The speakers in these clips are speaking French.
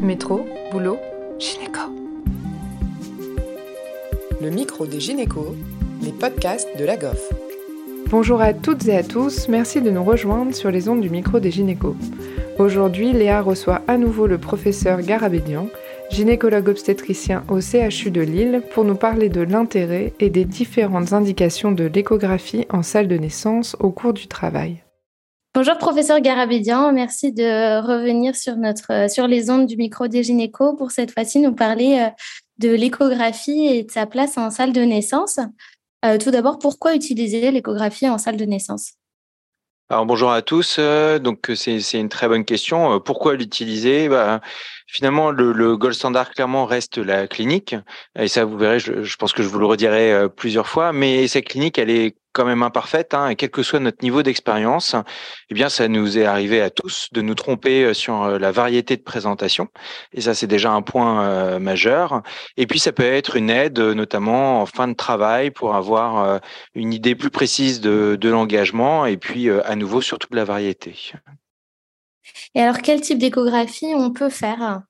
Métro, boulot, gynéco. Le micro des gynécos, les podcasts de la GOF. Bonjour à toutes et à tous, merci de nous rejoindre sur les ondes du micro des gynécos. Aujourd'hui, Léa reçoit à nouveau le professeur Garabédian, gynécologue obstétricien au CHU de Lille, pour nous parler de l'intérêt et des différentes indications de l'échographie en salle de naissance au cours du travail. Bonjour professeur Garabédian, merci de revenir sur, notre, sur les ondes du micro des gynécos pour cette fois-ci nous parler euh, de l'échographie et de sa place en salle de naissance. Euh, tout d'abord, pourquoi utiliser l'échographie en salle de naissance? Alors bonjour à tous. Euh, donc c'est une très bonne question. Pourquoi l'utiliser? Bah, Finalement, le, le, gold standard clairement reste la clinique. Et ça, vous verrez, je, je pense que je vous le redirai euh, plusieurs fois. Mais cette clinique, elle est quand même imparfaite. Hein, et quel que soit notre niveau d'expérience, eh bien, ça nous est arrivé à tous de nous tromper euh, sur euh, la variété de présentation. Et ça, c'est déjà un point majeur. Et puis, ça peut être une aide, notamment en fin de travail, pour avoir une idée plus précise de, de l'engagement. Et puis, à nouveau, surtout de la variété. Et alors, quel type d'échographie on peut faire?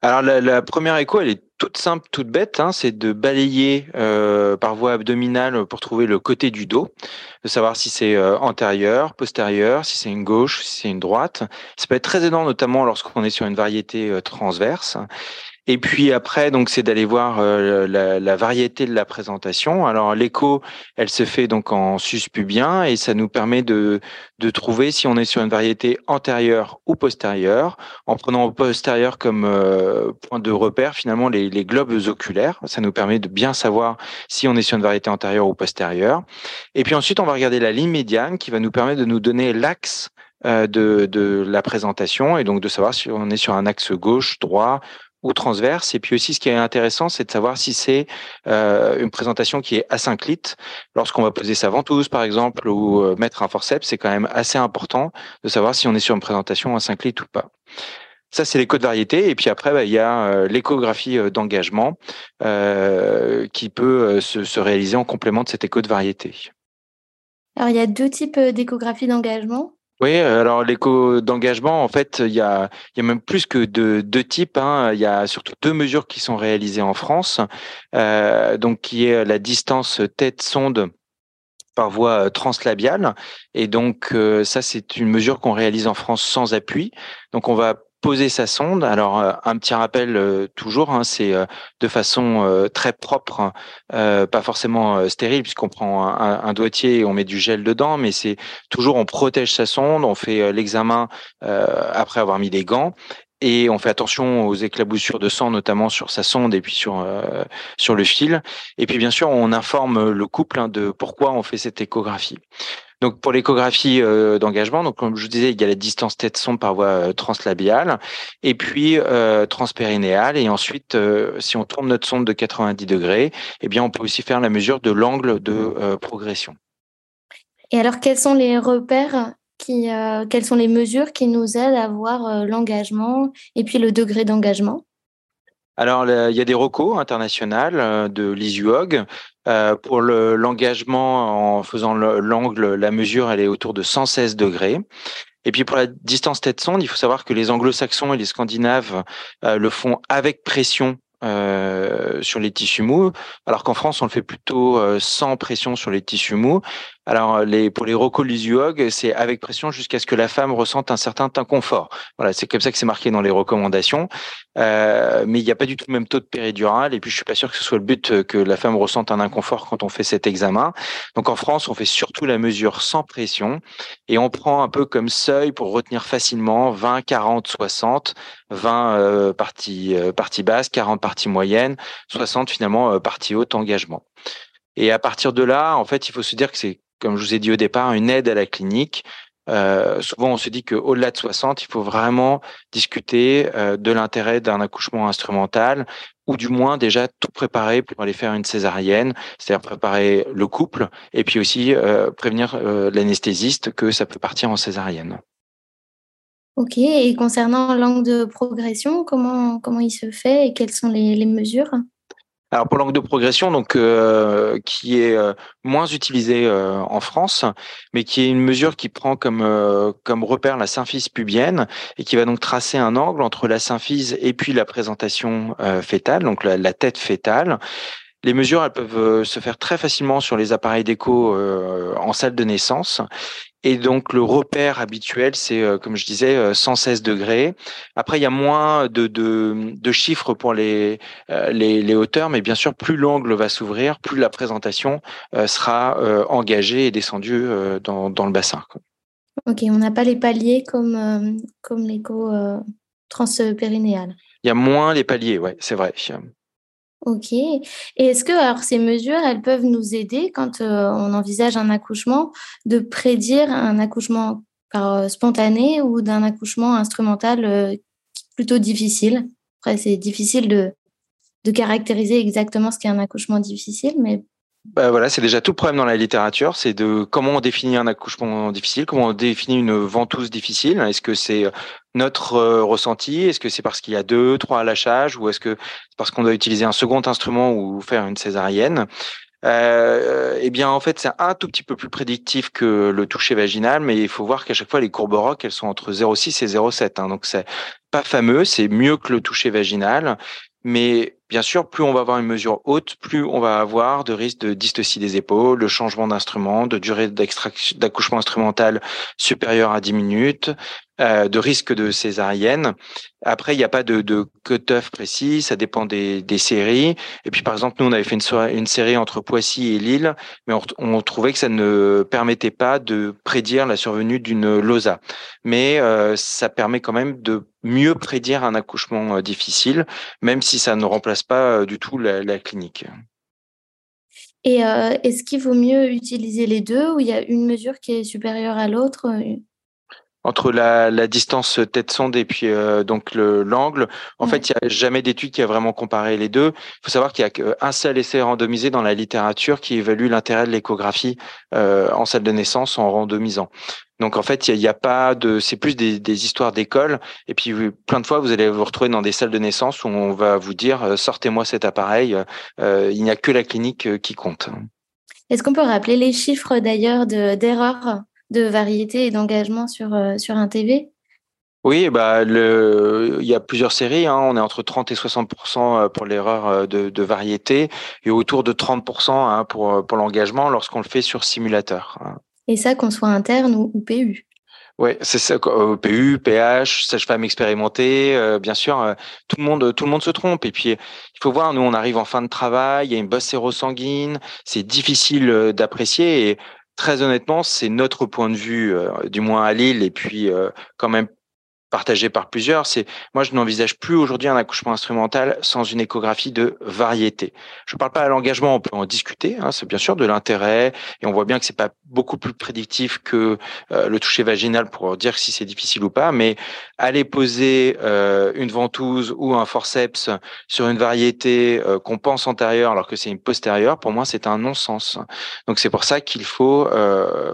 Alors, la, première écho, elle est toute simple, toute bête. Hein, c'est de balayer euh, par voie abdominale pour trouver le côté du dos, de savoir si c'est euh, antérieur, postérieur, si c'est une gauche, si c'est une droite. Ça peut être très aidant, notamment lorsqu'on est sur une variété euh, transverse. Et puis après, donc, c'est d'aller voir euh, la, variété de la présentation. Alors, l'écho, elle se fait donc en suspubien et ça nous permet de, de trouver si on est sur une variété antérieure ou postérieure, en prenant au postérieur comme euh, point de repère finalement les, les, globes oculaires. Ça nous permet de bien savoir si on est sur une variété antérieure ou postérieure. Et puis ensuite, on va regarder la ligne médiane qui va nous permettre de nous donner l'axe euh, de, de la présentation et donc de savoir si on est sur un axe gauche, droit ou transverse. Et puis aussi, ce qui est intéressant, c'est de savoir si c'est euh, une présentation qui est asynclite. Lorsqu'on va poser sa ventouse, par exemple, ou euh, mettre un forceps, c'est quand même assez important de savoir si on est sur une présentation asynclite ou pas. Ça, c'est l'écho de variété. Et puis après, bah, il y a euh, l'échographie d'engagement qui peut se, se réaliser en complément de cette écho de variété. Alors, il y a deux types d'échographie d'engagement. Oui, alors l'écho d'engagement, en fait, il y a, il y a même plus que de, deux types. Hein. Il y a surtout deux mesures qui sont réalisées en France, euh, donc qui est la distance tête-sonde par voie euh, translabiale. Et donc euh, ça, c'est une mesure qu'on réalise en France sans appui. Donc on va poser sa sonde. Alors euh, un petit rappel euh, toujours, hein, c'est euh, de façon très propre, pas forcément stérile puisqu'on prend un, doigtier et on met du gel dedans, mais c'est toujours on protège sa sonde, on fait l'examen après avoir mis des gants et on fait attention aux éclaboussures de sang, notamment sur sa sonde et puis sur sur le fil. Et puis bien sûr, on informe le couple hein, de pourquoi on fait cette échographie. Donc pour l'échographie euh, d'engagement, donc comme je vous disais, il y a la distance tête-sonde par voie euh, translabiale et puis euh, transpérinéale. Et ensuite, euh, si on tourne notre sonde de 90 degrés, eh bien on peut aussi faire la mesure de l'angle de progression. Et alors, quels sont les repères qui, quelles sont les mesures qui nous aident à voir l'engagement et puis le degré d'engagement? Alors, il y a des recos internationales de l'ISUOG euh, pour l'engagement en faisant l'angle, la mesure, elle est autour de 116 degrés. Et puis pour la distance tête-sonde, il faut savoir que les anglo-saxons et les scandinaves euh, le font avec pression euh, sur les tissus mous, alors qu'en France, on le fait plutôt sans pression sur les tissus mous. Alors, les, pour les rocolisiuog, c'est avec pression jusqu'à ce que la femme ressente un certain inconfort. Voilà, c'est comme ça que c'est marqué dans les recommandations. Euh, mais il n'y a pas du tout le même taux de péridurale. Et puis, je suis pas sûr que ce soit le but euh, que la femme ressente un inconfort quand on fait cet examen. Donc, en France, on fait surtout la mesure sans pression et on prend un peu comme seuil pour retenir facilement 20, 40, 60, 20 euh, parties, euh, basses, 40 parties moyennes, 60 finalement euh, parties hautes engagement. Et à partir de là, en fait, il faut se dire que c'est comme je vous ai dit au départ, une aide à la clinique. Euh, souvent, on se dit qu'au-delà de 60, il faut vraiment discuter euh, de l'intérêt d'un accouchement instrumental ou du moins déjà tout préparer pour aller faire une césarienne, c'est-à-dire préparer le couple et puis aussi euh, prévenir l'anesthésiste que ça peut partir en césarienne. Ok, et concernant l'angle de progression, comment, comment il se fait et quelles sont les mesures? Alors pour l'angle de progression, donc euh, qui est euh, moins utilisé euh, en France, mais qui est une mesure qui prend comme comme repère la symphyse pubienne et qui va donc tracer un angle entre la symphyse et puis la présentation fétale, donc la, la, tête fétale. Les mesures, elles peuvent se faire très facilement sur les appareils d'écho en salle de naissance et donc le repère habituel, c'est euh, comme je disais, 116 euh, degrés. Après, il y a moins de, de, de chiffres pour les, euh, les, les, hauteurs, mais bien sûr, plus l'angle va s'ouvrir, plus la présentation sera engagée et descendue dans, dans le bassin. Ok, on n'a pas les paliers comme, comme l'écho transpérinéal. Il y a moins les paliers, ouais, c'est vrai. Ok. Et est-ce que alors ces mesures, elles peuvent nous aider quand euh, on envisage un accouchement de prédire un accouchement euh, spontané ou d'un accouchement instrumental euh, plutôt difficile? Après, c'est difficile de, de caractériser exactement ce qu'est un accouchement difficile, mais bah voilà, c'est déjà tout le problème dans la littérature, c'est de comment on définit un accouchement difficile, comment on définit une ventouse difficile. Est-ce que c'est euh, notre euh, ressenti? Est-ce que c'est parce qu'il y a deux, trois lâchages Ou est-ce que c'est parce qu'on doit utiliser un second instrument ou faire une césarienne? Euh, eh bien, en fait, c'est un tout petit peu plus prédictif que le toucher vaginal, mais il faut voir qu'à chaque fois, les courbes ROC, elles sont entre 0,6 et 0,7. Hein, donc, c'est pas fameux, c'est mieux que le toucher vaginal. Mais bien sûr, plus on va avoir une mesure haute, plus on va avoir de risque de dystocie des épaules, de changement d'instrument, de durée d'accouchement instrumental supérieure à 10 minutes, euh, de risque de césarienne. Après, il n'y a pas de, de cut-off précis, ça dépend des, séries. Et puis, par exemple, nous, on avait fait une, série entre Poissy et Lille, mais on, trouvait que ça ne permettait pas de prédire la survenue d'une LOSA. Mais euh, ça permet quand même de mieux prédire un accouchement euh, difficile, même si ça ne remplace pas du tout la, clinique. Et est-ce qu'il vaut mieux utiliser les deux ou il y a une mesure qui est supérieure à l'autre entre la, la, distance tête sonde et puis euh, donc l'angle. En fait, il n'y a jamais d'étude qui a vraiment comparé les deux. Il faut savoir qu'il y a qu'un seul essai randomisé dans la littérature qui évalue l'intérêt de l'échographie euh, en salle de naissance en randomisant. Donc en fait, il n'y a, a, pas de, c'est plus des, des histoires d'école. Et puis plein de fois, vous allez vous retrouver dans des salles de naissance où on va vous dire euh, sortez-moi cet appareil. Euh, il n'y a que la clinique euh, qui compte. Est-ce qu'on peut rappeler les chiffres d'ailleurs d'erreurs? De variété et d'engagement sur, euh, sur un TV oui, bah le, il y a plusieurs séries. Hein. On est entre 30 et 60 euh, pour l'erreur euh, de, de, variété et autour de 30 hein, pour, pour l'engagement lorsqu'on le fait sur simulateur. Hein. Et ça, qu'on soit interne ou, PU oui, c'est ça. PU, PH, sage-femme expérimentée, bien sûr, tout le monde, tout le monde se trompe. Et puis, il faut voir, nous, on arrive en fin de travail, il y a une bosse sérosanguine, c'est difficile d'apprécier. Et très honnêtement, c'est notre point de vue, euh, du moins à Lille, et puis euh, quand même partagé par plusieurs, c'est moi je n'envisage plus aujourd'hui un accouchement instrumental sans une échographie de variété. Je ne parle pas à l'engagement, on peut en discuter, hein, c'est bien sûr de l'intérêt et on voit bien que c'est pas beaucoup plus prédictif que euh, le toucher vaginal pour dire si c'est difficile ou pas, mais aller poser euh, une ventouse ou un forceps sur une variété euh, qu'on pense antérieure alors que c'est une postérieure, pour moi c'est un non-sens. Donc c'est pour ça qu'il faut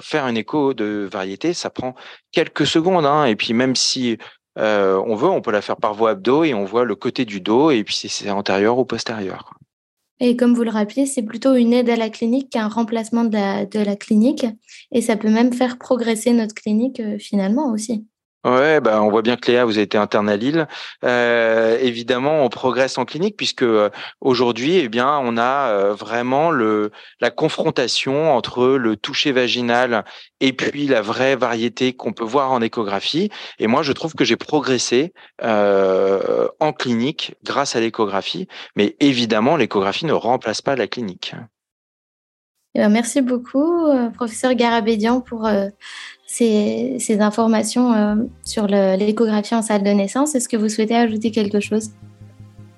faire un écho de variété, ça prend quelques secondes, hein, et puis même si euh, on veut, on peut la faire par voie abdo et on voit le côté du dos et puis si c'est antérieur ou postérieur. Et comme vous le rappelez, c'est plutôt une aide à la clinique qu'un remplacement de la, clinique. Et ça peut même faire progresser notre clinique euh, finalement aussi. Ouais, bah on voit bien que Léa, vous avez été interne à Lille. Euh, évidemment, on progresse en clinique puisque euh, aujourd'hui, eh bien, on a euh, vraiment le la confrontation entre le toucher vaginal et puis la vraie variété qu'on peut voir en échographie. Et moi, je trouve que j'ai progressé en clinique grâce à l'échographie. Mais évidemment, l'échographie ne remplace pas la clinique. Merci beaucoup, professeur Garabédian, pour ces, informations euh, sur l'échographie en salle de naissance. Est-ce que vous souhaitez ajouter quelque chose?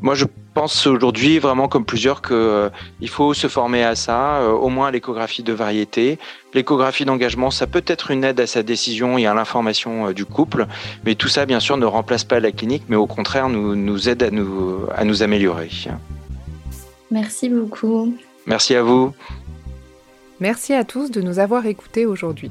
Moi, je pense aujourd'hui, vraiment comme plusieurs, qu'il euh, faut se former à ça, euh, au moins à l'échographie de variété. L'échographie d'engagement, ça peut être une aide à sa décision et à l'information du couple, mais tout ça, bien sûr, ne remplace pas la clinique, mais au contraire, nous, nous aide à nous, à nous améliorer. Merci beaucoup. Merci à vous. Merci à tous de nous avoir écoutés aujourd'hui.